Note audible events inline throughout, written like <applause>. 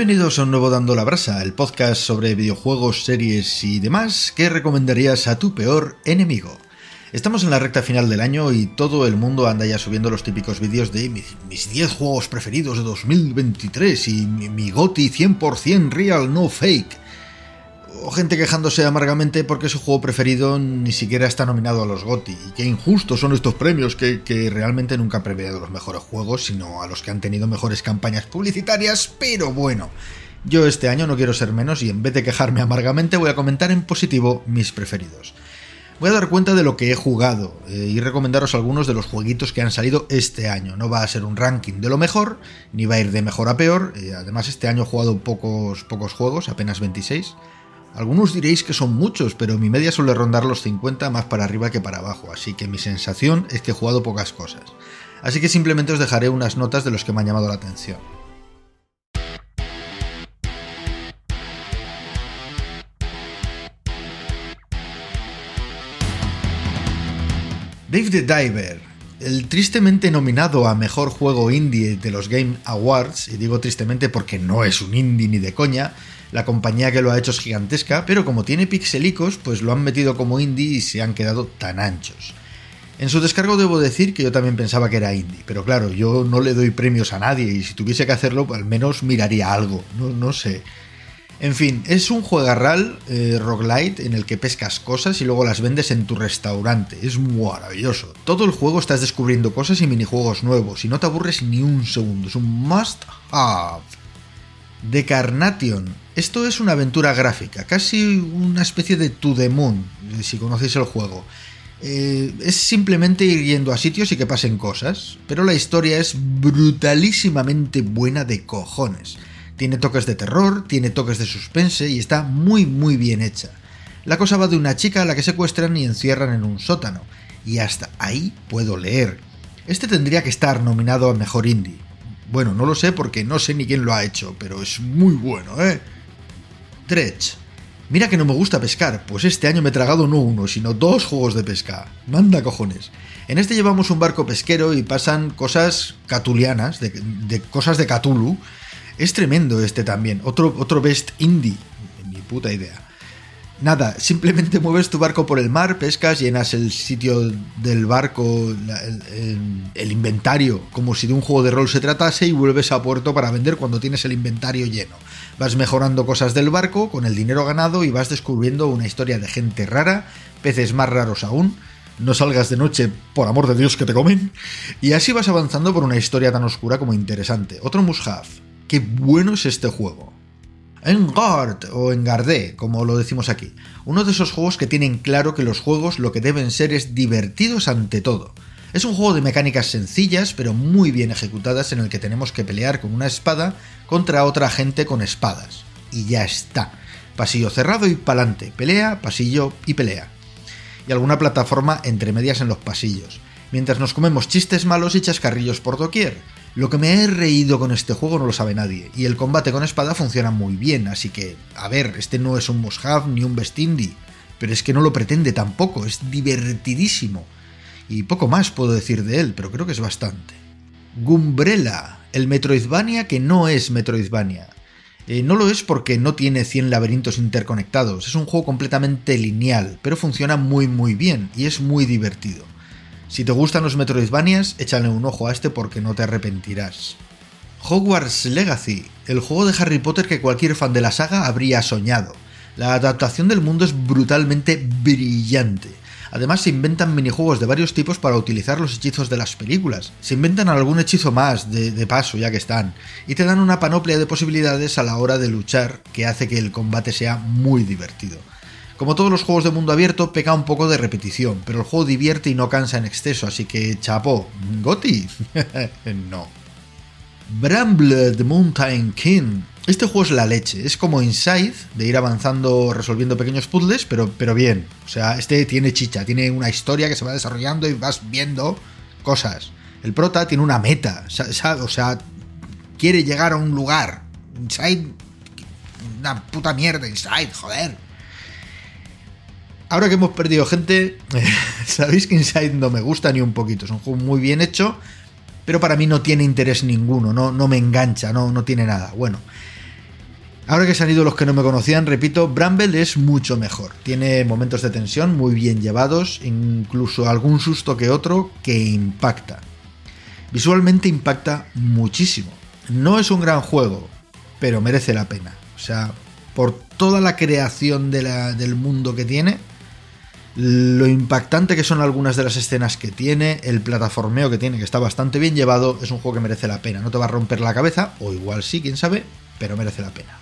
Bienvenidos a un nuevo Dando la Brasa, el podcast sobre videojuegos, series y demás que recomendarías a tu peor enemigo. Estamos en la recta final del año y todo el mundo anda ya subiendo los típicos vídeos de mis 10 juegos preferidos de 2023 y mi, mi GOTI 100% real, no fake. O gente quejándose amargamente porque su juego preferido ni siquiera está nominado a los GOTI. Y qué injustos son estos premios que, que realmente nunca han premiado los mejores juegos, sino a los que han tenido mejores campañas publicitarias. Pero bueno, yo este año no quiero ser menos y en vez de quejarme amargamente voy a comentar en positivo mis preferidos. Voy a dar cuenta de lo que he jugado eh, y recomendaros algunos de los jueguitos que han salido este año. No va a ser un ranking de lo mejor, ni va a ir de mejor a peor. Eh, además, este año he jugado pocos, pocos juegos, apenas 26. Algunos diréis que son muchos, pero mi media suele rondar los 50 más para arriba que para abajo, así que mi sensación es que he jugado pocas cosas. Así que simplemente os dejaré unas notas de los que me han llamado la atención. Dave the Diver, el tristemente nominado a Mejor Juego Indie de los Game Awards, y digo tristemente porque no es un indie ni de coña, la compañía que lo ha hecho es gigantesca, pero como tiene pixelicos, pues lo han metido como indie y se han quedado tan anchos. En su descargo debo decir que yo también pensaba que era indie, pero claro, yo no le doy premios a nadie y si tuviese que hacerlo, al menos miraría algo, no, no sé. En fin, es un juegarral eh, roguelite en el que pescas cosas y luego las vendes en tu restaurante. Es maravilloso. Todo el juego estás descubriendo cosas y minijuegos nuevos y no te aburres ni un segundo. Es un must have. The Carnation. Esto es una aventura gráfica, casi una especie de To The Moon, si conocéis el juego. Eh, es simplemente ir yendo a sitios y que pasen cosas, pero la historia es brutalísimamente buena de cojones. Tiene toques de terror, tiene toques de suspense y está muy muy bien hecha. La cosa va de una chica a la que secuestran y encierran en un sótano, y hasta ahí puedo leer. Este tendría que estar nominado a Mejor Indie. Bueno, no lo sé porque no sé ni quién lo ha hecho, pero es muy bueno, ¿eh? Dredge. Mira que no me gusta pescar, pues este año me he tragado no uno, sino dos juegos de pesca. Manda cojones. En este llevamos un barco pesquero y pasan cosas catulianas, de, cosas de Cthulhu, es tremendo este también. Otro, otro best indie. Mi puta idea. Nada, simplemente <laughs> mueves tu barco por el mar, pescas, llenas el sitio del barco, el, el, inventario, como si de un juego de rol se tratase, y vuelves a puerto para vender cuando tienes el inventario lleno. Vas mejorando cosas del barco con el dinero ganado y vas descubriendo una historia de gente rara, peces más raros aún. No salgas de noche, por amor de Dios que te comen. Y así vas avanzando por una historia tan oscura como interesante. Otro must have qué bueno es este juego. Engard o Engardé, como lo decimos aquí. Uno de esos juegos que tienen claro que los juegos lo que deben ser es divertidos ante todo. Es un juego de mecánicas sencillas pero muy bien ejecutadas en el que tenemos que pelear con una espada contra otra gente con espadas. Y ya está. Pasillo cerrado y pa'lante. Pelea, pasillo y pelea. Y alguna plataforma entre medias en los pasillos. Mientras nos comemos chistes malos y chascarrillos por doquier. Lo que me he reído con este juego no lo sabe nadie, y el combate con espada funciona muy bien, así que, a ver, este no es un must have ni un best indie, pero es que no lo pretende tampoco, es divertidísimo. Y poco más puedo decir de él, pero creo que es bastante. Gumbrella, el Metroidvania que no es Metroidvania. Eh, no lo es porque no tiene 100 laberintos interconectados, es un juego completamente lineal, pero funciona muy muy bien y es muy divertido. Si te gustan los Metroidvanias, échale un ojo a este porque no te arrepentirás. Hogwarts Legacy, el juego de Harry Potter que cualquier fan de la saga habría soñado. La adaptación del mundo es brutalmente brillante. Además se inventan minijuegos de varios tipos para utilizar los hechizos de las películas. Se inventan algún hechizo más de, de, paso ya que están. Y te dan una panoplia de posibilidades a la hora de luchar que hace que el combate sea muy divertido. Como todos los juegos de mundo abierto, peca un poco de repetición, pero el juego divierte y no cansa en exceso, así que chapo, ¿Goti? <laughs> no. Brambled Mountain King. Este juego es la leche, es como Inside, de ir avanzando resolviendo pequeños puzzles, pero, pero bien. O sea, este tiene chicha, tiene una historia que se va desarrollando y vas viendo cosas. El prota tiene una meta, o sea, quiere llegar a un lugar. Inside, una puta mierda, Inside, joder. Ahora que hemos perdido gente, <laughs> sabéis que Inside no me gusta ni un poquito. Es un juego muy bien hecho, pero para mí no tiene interés ninguno, no, no me engancha, no, no tiene nada. Bueno, Ahora que se han ido los que no me conocían, repito, Bramble es mucho mejor. Tiene momentos de tensión muy bien llevados, incluso algún susto que otro que impacta. Visualmente impacta muchísimo. No es un gran juego, pero merece la pena. O sea, por toda la creación del mundo que tiene, lo impactante que son algunas de las escenas que tiene, el plataformeo que tiene, que está bastante bien llevado, es un juego que merece la pena. No te va a romper la cabeza, o igual sí, quién sabe, pero merece la pena.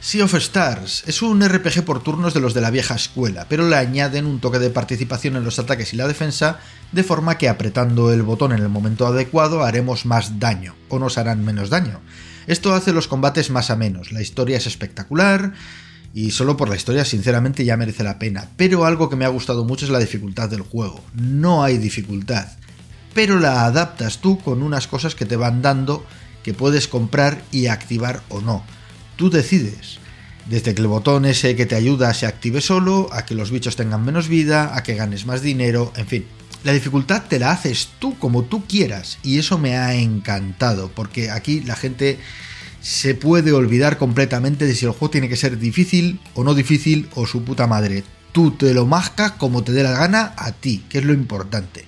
Sea of Stars es un RPG por turnos de los de la vieja escuela, pero le añaden un toque de participación en los ataques y la defensa, de forma que apretando el botón en el momento adecuado haremos más daño, o nos harán menos daño. Esto hace los combates más a menos, la historia es espectacular, y solo por la historia sinceramente ya merece la pena, pero algo que me ha gustado mucho es la dificultad del juego. No hay dificultad, pero la adaptas tú con unas cosas que te van dando que puedes comprar y activar o no Tú decides. Desde que el botón ese que te ayuda se active solo, a que los bichos tengan menos vida, a que ganes más dinero, en fin. La dificultad te la haces tú como tú quieras y eso me ha encantado porque aquí la gente se puede olvidar completamente de si el juego tiene que ser difícil o no difícil o su puta madre. Tú te lo mascas como te dé la gana a ti, que es lo importante.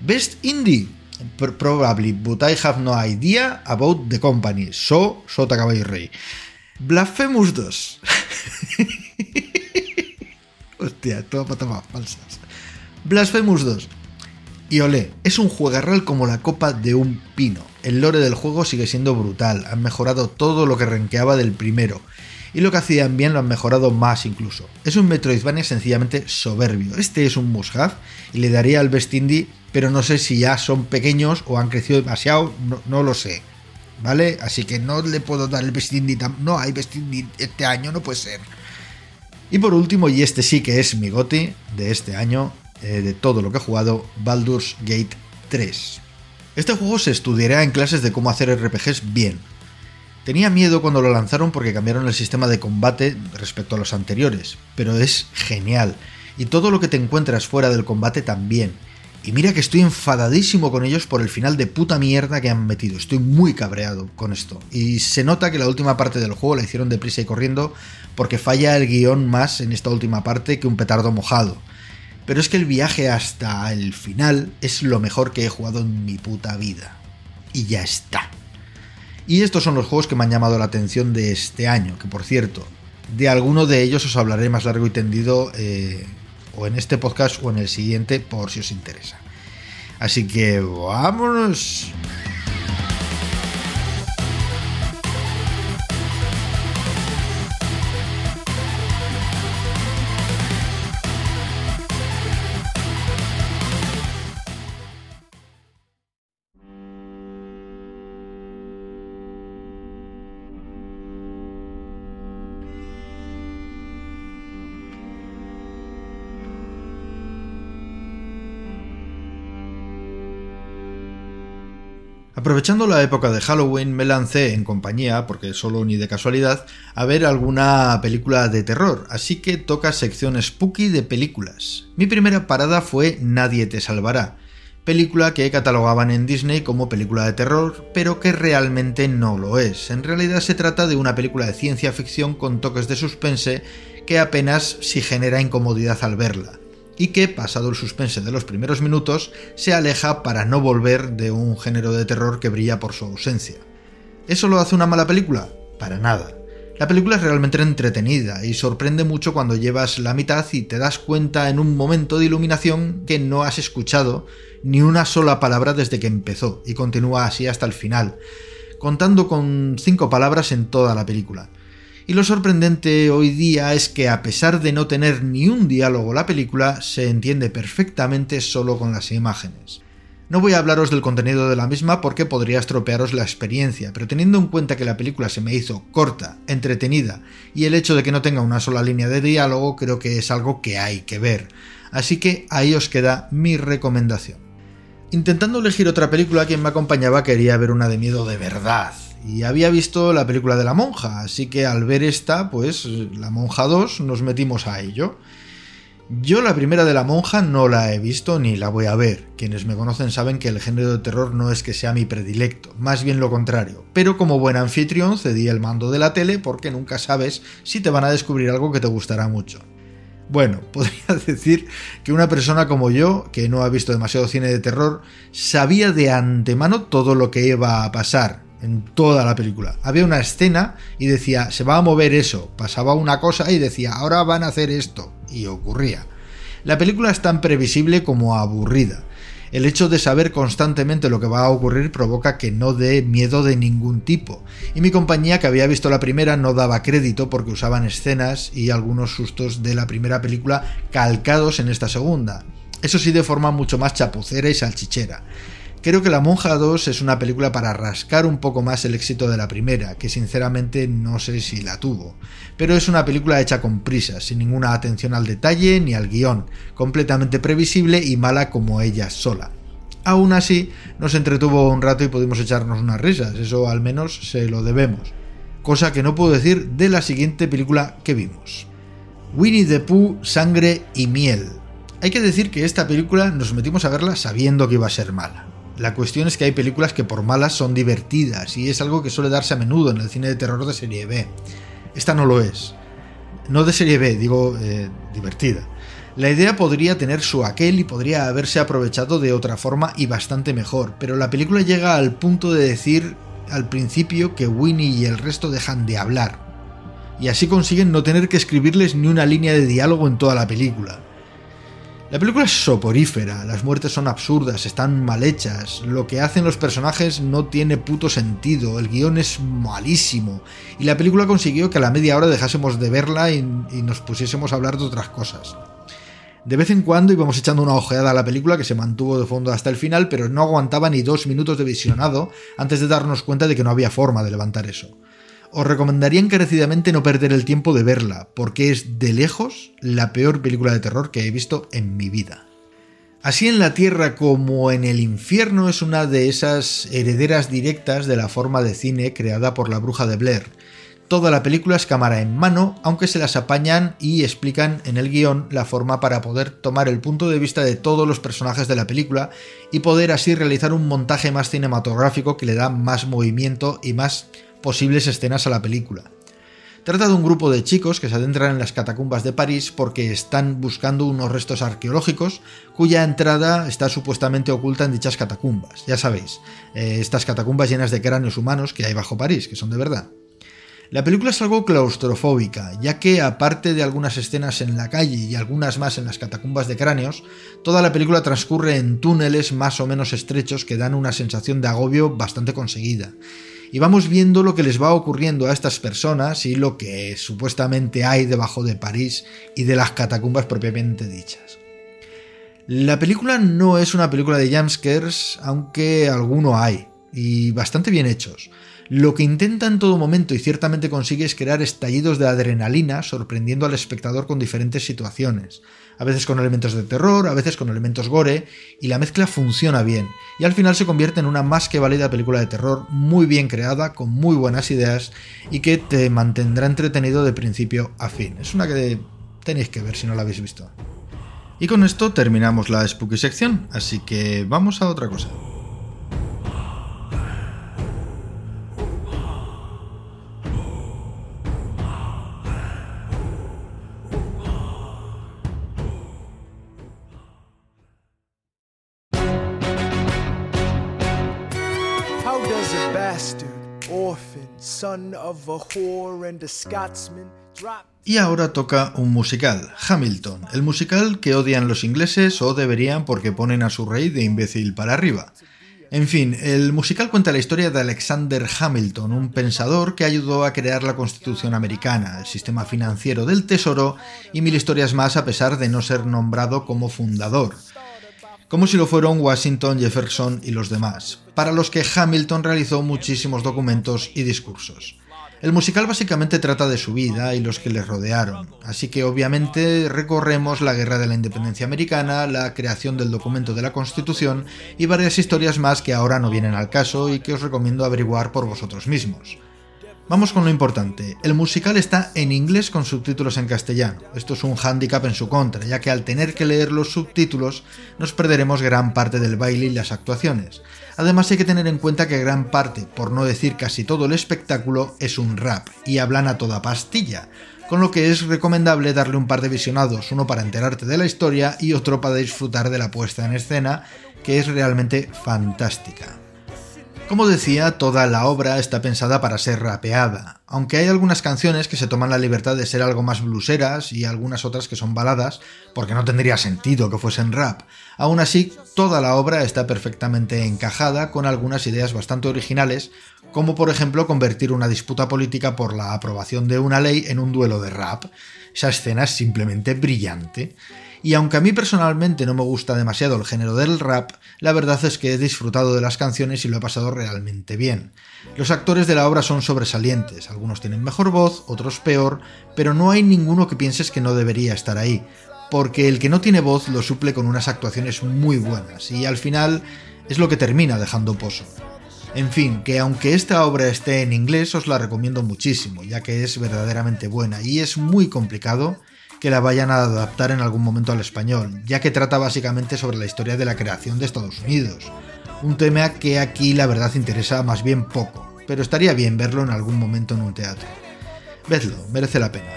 Best Indie. Probably, but I have no idea about the company. So, Sota Caballo Rey. Blasphemous 2. <laughs> Hostia, todo para tomar falsas. Blasphemous 2. Y olé, es un juegarral como la copa de un pino. El lore del juego sigue siendo brutal, han mejorado todo lo que renqueaba del primero. Y lo que hacían bien lo han mejorado más incluso. Es un Metroidvania sencillamente soberbio. Este es un must-have y le daría al Best Indie, pero no sé si ya son pequeños o han crecido demasiado, no lo sé. ¿vale? Así que no le puedo dar el Best no hay Best este año, no puede ser. Y por último, y este sí que es mi goti de este año, eh, de todo lo que he jugado, Baldur's Gate 3. Este juego se estudiará en clases de cómo hacer RPGs bien. Tenía miedo cuando lo lanzaron porque cambiaron el sistema de combate respecto a los anteriores, pero es genial. Y todo lo que te encuentras fuera del combate también y mira que estoy enfadadísimo con ellos por el final de puta mierda que han metido. Estoy muy cabreado con esto. Y se nota que la última parte del juego la hicieron deprisa y corriendo porque falla el guion más en esta última parte que un petardo mojado. Pero es que el viaje hasta el final es lo mejor que he jugado en mi puta vida. Y ya está. Y estos son los juegos que me han llamado la atención de este año, que por cierto, de alguno de ellos os hablaré más largo y tendido eh, o en este podcast o en el siguiente por si os interesa. Así que vámonos. Aprovechando la época de Halloween me lancé en compañía, porque solo ni de casualidad, a ver alguna película de terror, así que toca sección spooky de películas. Mi primera parada fue Nadie te salvará, película que catalogaban en Disney como película de terror, pero que realmente no lo es. En realidad se trata de una película de ciencia ficción con toques de suspense que apenas si genera incomodidad al verla y que, pasado el suspense de los primeros minutos, se aleja para no volver de un género de terror que brilla por su ausencia. ¿Eso lo hace una mala película? Para nada. La película es realmente entretenida y sorprende mucho cuando llevas la mitad y te das cuenta en un momento de iluminación que no has escuchado ni una sola palabra desde que empezó y continúa así hasta el final, contando con cinco palabras en toda la película. Y lo sorprendente hoy día es que a pesar de no tener ni un diálogo la película, se entiende perfectamente solo con las imágenes. No voy a hablaros del contenido de la misma porque podría estropearos la experiencia, pero teniendo en cuenta que la película se me hizo corta, entretenida y el hecho de que no tenga una sola línea de diálogo creo que es algo que hay que ver. Así que ahí os queda mi recomendación. Intentando elegir otra película, quien me acompañaba quería ver una de miedo de verdad, y había visto la película de la monja, así que al ver esta, pues la monja 2 nos metimos a ello. Yo la primera de la monja no la he visto ni la voy a ver. Quienes me conocen saben que el género de terror no es que sea mi predilecto, más bien lo contrario. Pero como buen anfitrión cedí el mando de la tele porque nunca sabes si te van a descubrir algo que te gustará mucho. Bueno, <laughs> podría decir que una persona como yo, que no ha visto demasiado cine de terror, sabía de antemano todo lo que iba a pasar en toda la película. Había una escena y decía, se va a mover eso, pasaba una cosa y decía, ahora van a hacer esto y ocurría. La película es tan previsible como aburrida. El hecho de saber constantemente lo que va a ocurrir provoca que no dé miedo de ningún tipo. Y mi compañía, que había visto la primera, no daba crédito porque usaban escenas y algunos sustos de la primera película calcados en esta segunda. Eso sí de forma mucho más chapucera y salchichera. Creo que La Monja 2 es una película para rascar un poco más el éxito de la primera, que sinceramente no sé si la tuvo. Pero es una película hecha con prisas, sin ninguna atención al detalle ni al guion, completamente previsible y mala como ella sola. Aún así, nos entretuvo un rato y pudimos echarnos unas risas, eso al menos se lo debemos. Cosa que no puedo decir de la siguiente película que vimos. Winnie the Pooh, Sangre y Miel. Hay que decir que esta película nos metimos a verla sabiendo que iba a ser mala. La cuestión es que hay películas que por malas son divertidas y es algo que suele darse a menudo en el cine de terror de serie B. Esta no lo es. No de serie B, digo eh, divertida. La idea podría tener su aquel y podría haberse aprovechado de otra forma y bastante mejor, pero la película llega al punto de decir al principio que Winnie y el resto dejan de hablar. Y así consiguen no tener que escribirles ni una línea de diálogo en toda la película. La película es soporífera, las muertes son absurdas, están mal hechas, lo que hacen los personajes no tiene puto sentido, el guion es malísimo, y la película consiguió que a la media hora dejásemos de verla y, nos pusiésemos a hablar de otras cosas. De vez en cuando íbamos echando una ojeada a la película que se mantuvo de fondo hasta el final, pero no aguantaba ni dos minutos de visionado antes de darnos cuenta de que no había forma de levantar eso os recomendaría encarecidamente no perder el tiempo de verla, porque es de lejos la peor película de terror que he visto en mi vida. Así en la Tierra como en el infierno es una de esas herederas directas de la forma de cine creada por la bruja de Blair. Toda la película es cámara en mano, aunque se las apañan y explican en el guion la forma para poder tomar el punto de vista de todos los personajes de la película y poder así realizar un montaje más cinematográfico que le da más movimiento y más posibles escenas a la película. Trata de un grupo de chicos que se adentran en las catacumbas de París porque están buscando unos restos arqueológicos cuya entrada está supuestamente oculta en dichas catacumbas. Ya sabéis, eh, estas catacumbas llenas de cráneos humanos que hay bajo París, que son de verdad. La película es algo claustrofóbica, ya que aparte de algunas escenas en la calle y algunas más en las catacumbas de cráneos, toda la película transcurre en túneles más o menos estrechos que dan una sensación de agobio bastante conseguida y vamos viendo lo que les va ocurriendo a estas personas y lo que supuestamente hay debajo de París y de las catacumbas propiamente dichas. La película no es una película de jumpscares, aunque alguno hay, y bastante bien hechos. Lo que intenta en todo momento y ciertamente consigue es crear estallidos de adrenalina, sorprendiendo al espectador con diferentes situaciones, a veces con elementos de terror, a veces con elementos gore, y la mezcla funciona bien, y al final se convierte en una más que válida película de terror muy bien creada, con muy buenas ideas, y que te mantendrá entretenido de principio a fin. Es una que tenéis que ver si no la habéis visto. Y con esto terminamos la spooky sección, así que vamos a otra cosa. Y ahora toca un musical, Hamilton, el musical que odian los ingleses o deberían porque ponen a su rey de imbécil para arriba. En fin, el musical cuenta la historia de Alexander Hamilton, un pensador que ayudó a crear la Constitución americana, el sistema financiero del Tesoro y mil historias más a pesar de no ser nombrado como fundador como si lo fueron Washington, Jefferson y los demás, para los que Hamilton realizó muchísimos documentos y discursos. El musical básicamente trata de su vida y los que le rodearon, así que obviamente recorremos la Guerra de la Independencia Americana, la creación del documento de la Constitución y varias historias más que ahora no vienen al caso y que os recomiendo averiguar por vosotros mismos. Vamos con lo importante. El musical está en inglés con subtítulos en castellano. Esto es un hándicap en su contra, ya que al tener que leer los subtítulos nos perderemos gran parte del baile y las actuaciones. Además hay que tener en cuenta que gran parte, por no decir casi todo el espectáculo, es un rap y hablan a toda pastilla, con lo que es recomendable darle un par de visionados, uno para enterarte de la historia y otro para disfrutar de la puesta en escena, que es realmente fantástica. Como decía, toda la obra está pensada para ser rapeada, aunque hay algunas canciones que se toman la libertad de ser algo más bluseras y algunas otras que son baladas, porque no tendría sentido que fuesen rap. Aún así, toda la obra está perfectamente encajada con algunas ideas bastante originales, como por ejemplo convertir una disputa política por la aprobación de una ley en un duelo de rap. Esa escena es simplemente brillante. Y aunque a mí personalmente no me gusta demasiado el género del rap, la verdad es que he disfrutado de las canciones y lo he pasado realmente bien. Los actores de la obra son sobresalientes, algunos tienen mejor voz, otros peor, pero no hay ninguno que pienses que no debería estar ahí, porque el que no tiene voz lo suple con unas actuaciones muy buenas, y al final es lo que termina dejando pozo. En fin, que aunque esta obra esté en inglés os la recomiendo muchísimo, ya que es verdaderamente buena y es muy complicado que la vayan a adaptar en algún momento al español, ya que trata básicamente sobre la historia de la creación de Estados Unidos. Un tema que aquí la verdad interesa más bien poco, pero estaría bien verlo en algún momento en un teatro. Vedlo, merece la pena.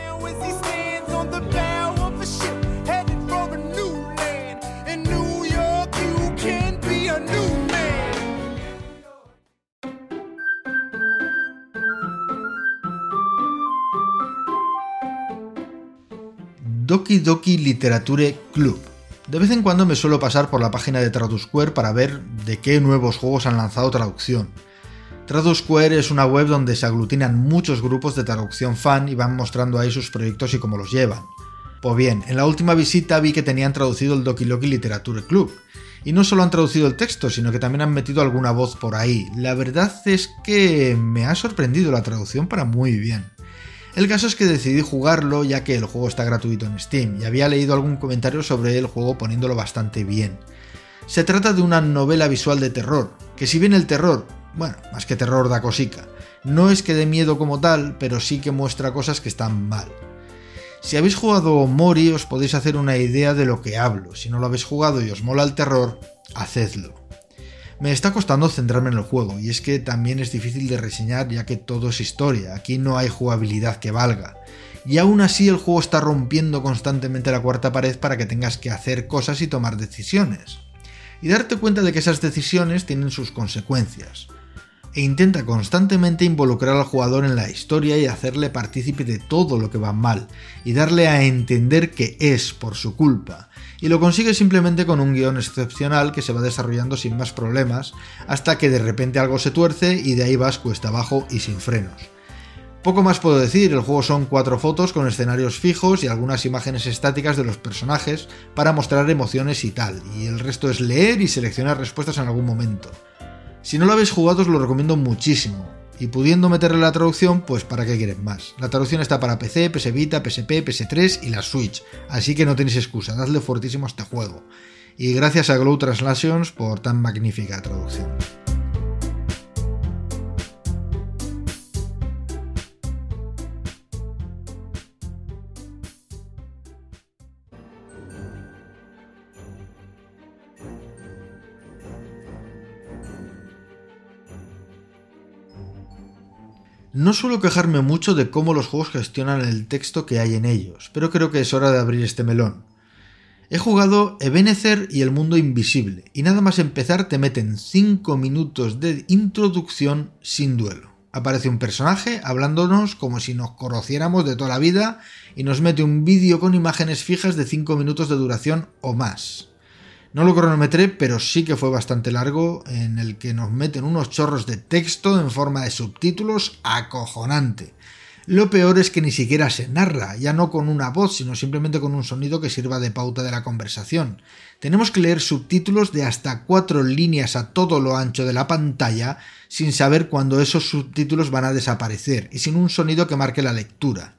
Doki Doki Literature Club. De vez en cuando me suelo pasar por la página de Tradusquare para ver de qué nuevos juegos han lanzado traducción. Tradusquare es una web donde se aglutinan muchos grupos de traducción fan y van mostrando ahí sus proyectos y cómo los llevan. Pues bien, en la última visita vi que tenían traducido el Doki Doki Literature Club. Y no solo han traducido el texto, sino que también han metido alguna voz por ahí. La verdad es que me ha sorprendido la traducción para muy bien. El caso es que decidí jugarlo ya que el juego está gratuito en Steam y había leído algún comentario sobre el juego poniéndolo bastante bien. Se trata de una novela visual de terror, que si bien el terror, bueno, más que terror da cosica, no es que dé miedo como tal, pero sí que muestra cosas que están mal. Si habéis jugado Mori os podéis hacer una idea de lo que hablo, si no lo habéis jugado y os mola el terror, hacedlo. Me está costando centrarme en el juego, y es que también es difícil de reseñar ya que todo es historia, aquí no hay jugabilidad que valga. Y aún así el juego está rompiendo constantemente la cuarta pared para que tengas que hacer cosas y tomar decisiones. Y darte cuenta de que esas decisiones tienen sus consecuencias. E intenta constantemente involucrar al jugador en la historia y hacerle partícipe de todo lo que va mal, y darle a entender que es por su culpa, y lo consigue simplemente con un guion excepcional que se va desarrollando sin más problemas, hasta que de repente algo se tuerce y de ahí vas cuesta abajo y sin frenos. Poco más puedo decir, el juego son cuatro fotos con escenarios fijos y algunas imágenes estáticas de los personajes para mostrar emociones y tal, y el resto es leer y seleccionar respuestas en algún momento. Si no lo habéis jugado os lo recomiendo muchísimo, y pudiendo meterle la traducción, pues para qué quieren más. La traducción está para PC, PS Vita, PSP, PS3 y la Switch, así que no tenéis excusa, dadle fuertísimo a este juego. Y gracias a Glow Translations por tan magnífica traducción. No suelo quejarme mucho de cómo los juegos gestionan el texto que hay en ellos, pero creo que es hora de abrir este melón. He jugado Ebenezer y El Mundo Invisible, y nada más empezar te meten 5 minutos de introducción sin duelo. Aparece un personaje hablándonos como si nos conociéramos de toda la vida y nos mete un vídeo con imágenes fijas de 5 minutos de duración o más. No lo cronometré, pero sí que fue bastante largo, en el que nos meten unos chorros de texto en forma de subtítulos acojonante. Lo peor es que ni siquiera se narra, ya no con una voz, sino simplemente con un sonido que sirva de pauta de la conversación. Tenemos que leer subtítulos de hasta cuatro líneas a todo lo ancho de la pantalla sin saber cuándo esos subtítulos van a desaparecer y sin un sonido que marque la lectura.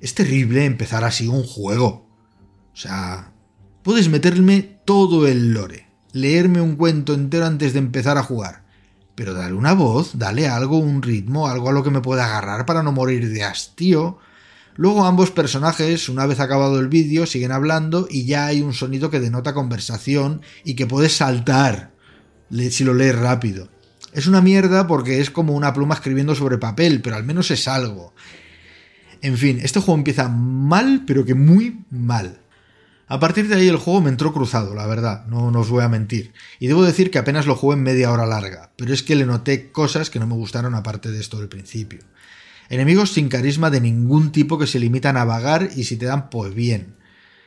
Es terrible empezar así un juego. O sea, Puedes meterme todo el lore, leerme un cuento entero antes de empezar a jugar, pero dale una voz, dale algo, un ritmo, algo a lo que me pueda agarrar para no morir de hastío. Luego ambos personajes, una vez acabado el vídeo, siguen hablando y ya hay un sonido que denota conversación y que puedes saltar si lo lees rápido. Es una mierda porque es como una pluma escribiendo sobre papel, pero al menos es algo. En fin, este juego empieza mal, pero que muy mal. A partir de ahí el juego me entró cruzado, la verdad, no, no os voy a mentir. Y debo decir que apenas lo jugué en media hora larga, pero es que le noté cosas que no me gustaron aparte de esto del principio. Enemigos sin carisma de ningún tipo que se limitan a vagar y si te dan pues bien.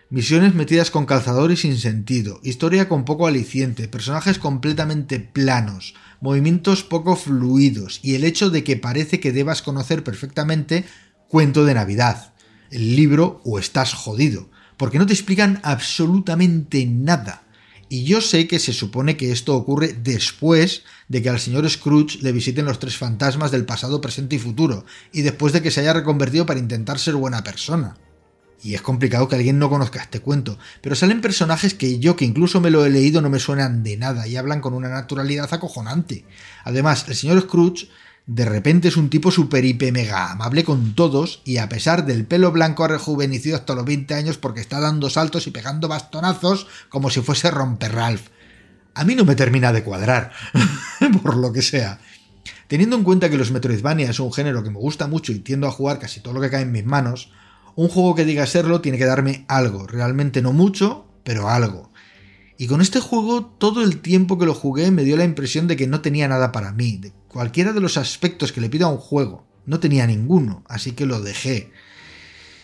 Misiones metidas con calzador y sin sentido, historia con poco aliciente, personajes completamente planos, movimientos poco fluidos y el hecho de que parece que debas conocer perfectamente Cuento de Navidad, el libro o estás jodido, porque no te explican absolutamente nada. Y yo sé que se supone que esto ocurre después de que al señor Scrooge le visiten los tres fantasmas del pasado, presente y futuro, y después de que se haya reconvertido para intentar ser buena persona. Y es complicado que alguien no conozca este cuento, pero salen personajes que yo, que incluso me lo he leído, no me suenan de nada y hablan con una naturalidad acojonante. Además, el señor Scrooge de repente es un tipo super hiper mega amable con todos y a pesar del pelo blanco rejuvenecido hasta los 20 años porque está dando saltos y pegando bastonazos como si fuese romper Ralph. A mí no me termina de cuadrar, <laughs> por lo que sea. Teniendo en cuenta que los Metroidvania es un género que me gusta mucho y tiendo a jugar casi todo lo que cae en mis manos, un juego que diga serlo tiene que darme algo, realmente no mucho, pero algo. Y con este juego todo el tiempo que lo jugué me dio la impresión de que no tenía nada para mí, de cualquiera de los aspectos que le pido a un juego. No tenía ninguno, así que lo dejé.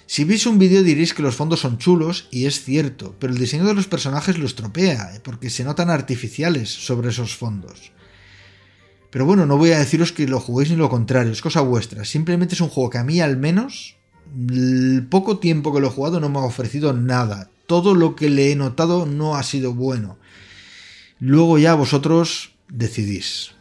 Si veis un vídeo diréis que los fondos son chulos, y es cierto, pero el diseño de los personajes lo estropea, eh, porque se notan artificiales sobre esos fondos. Pero bueno, no voy a deciros que lo juguéis ni lo contrario, es cosa vuestra. Simplemente es un juego que a mí al menos, el poco tiempo que lo he jugado no me ha ofrecido nada. Todo lo que le he notado no ha sido bueno. Luego ya vosotros decidís.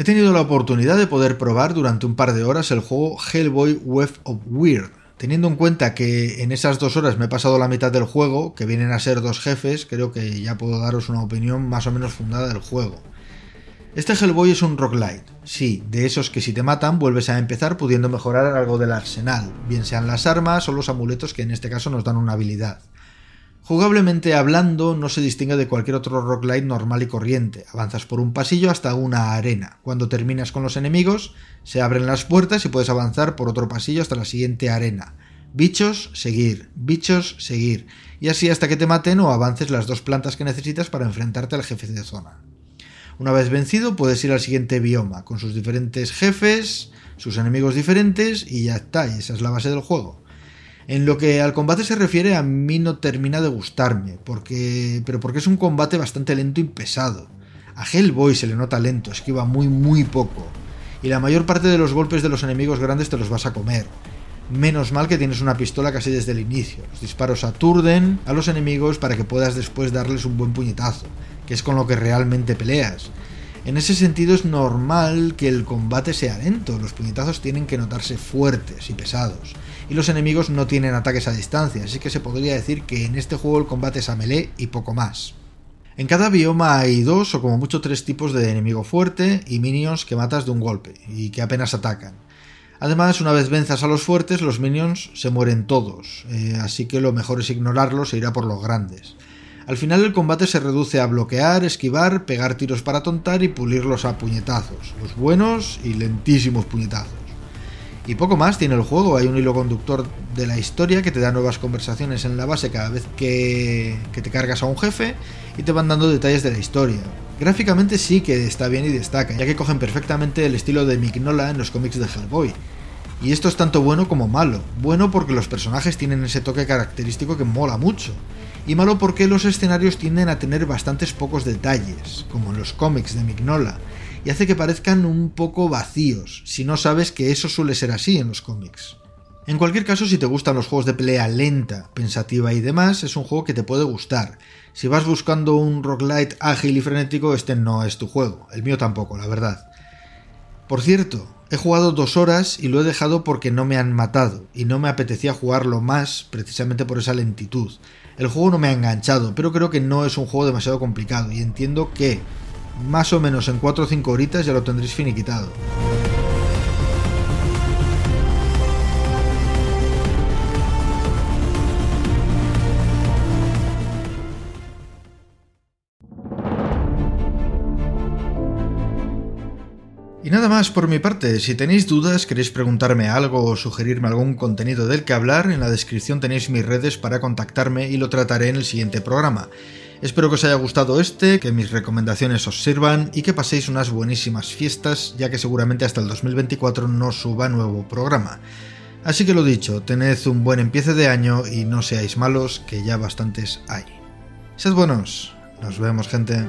He tenido la oportunidad de poder probar durante un par de horas el juego Hellboy Web of Weird. Teniendo en cuenta que en esas dos horas me he pasado la mitad del juego, que vienen a ser dos jefes, creo que ya puedo daros una opinión más o menos fundada del juego. Este Hellboy es un roguelite, sí, de esos que si te matan vuelves a empezar pudiendo mejorar algo del arsenal, bien sean las armas o los amuletos que en este caso nos dan una habilidad. Jugablemente hablando, no se distingue de cualquier otro roguelite normal y corriente. Avanzas por un pasillo hasta una arena. Cuando terminas con los enemigos, se abren las puertas y puedes avanzar por otro pasillo hasta la siguiente arena. Bichos, seguir. Bichos, seguir. Y así hasta que te maten o avances las dos plantas que necesitas para enfrentarte al jefe de zona. Una vez vencido, puedes ir al siguiente bioma, con sus diferentes jefes, sus enemigos diferentes, y ya está, y esa es la base del juego. En lo que al combate se refiere, a mí no termina de gustarme, porque, pero porque es un combate bastante lento y pesado. A Hellboy se le nota lento, esquiva muy muy poco, y la mayor parte de los golpes de los enemigos grandes te los vas a comer. Menos mal que tienes una pistola casi desde el inicio. Los disparos aturden a los enemigos para que puedas después darles un buen puñetazo, que es con lo que realmente peleas. En ese sentido es normal que el combate sea lento, los puñetazos tienen que notarse fuertes y pesados y los enemigos no tienen ataques a distancia, así que se podría decir que en este juego el combate es a melee y poco más. En cada bioma hay dos o como mucho tres tipos de enemigo fuerte y minions que matas de un golpe y que apenas atacan. Además, una vez venzas a los fuertes, los minions se mueren todos, eh, así que lo mejor es ignorarlos e ir a por los grandes. Al final el combate se reduce a bloquear, esquivar, pegar tiros para tontar y pulirlos a puñetazos, los buenos y lentísimos puñetazos. Y poco más tiene el juego, hay un hilo conductor de la historia que te da nuevas conversaciones en la base cada vez que, te cargas a un jefe y te van dando detalles de la historia. Gráficamente sí que está bien y destaca, ya que cogen perfectamente el estilo de Mignola en los cómics de Hellboy. Y esto es tanto bueno como malo. Bueno porque los personajes tienen ese toque característico que mola mucho. Y malo porque los escenarios tienden a tener bastantes pocos detalles, como en los cómics de Mignola, y hace que parezcan un poco vacíos, si no sabes que eso suele ser así en los cómics. En cualquier caso, si te gustan los juegos de pelea lenta, pensativa y demás, es un juego que te puede gustar. Si vas buscando un roguelite ágil y frenético, este no es tu juego. El mío tampoco, la verdad. Por cierto, he jugado dos horas y lo he dejado porque no me han matado y no me apetecía jugarlo más precisamente por esa lentitud. El juego no me ha enganchado, pero creo que no es un juego demasiado complicado y entiendo que más o menos en 4 o 5 horitas ya lo tendréis finiquitado. Y nada más por mi parte, si tenéis dudas, queréis preguntarme algo o sugerirme algún contenido del que hablar, en la descripción tenéis mis redes para contactarme y lo trataré en el siguiente programa. Espero que os haya gustado este, que mis recomendaciones os sirvan y que paséis unas buenísimas fiestas, ya que seguramente hasta el 2024 no suba nuevo programa. Así que lo dicho, tened un buen empiece de año y no seáis malos, que ya bastantes hay. Sed buenos, nos vemos gente.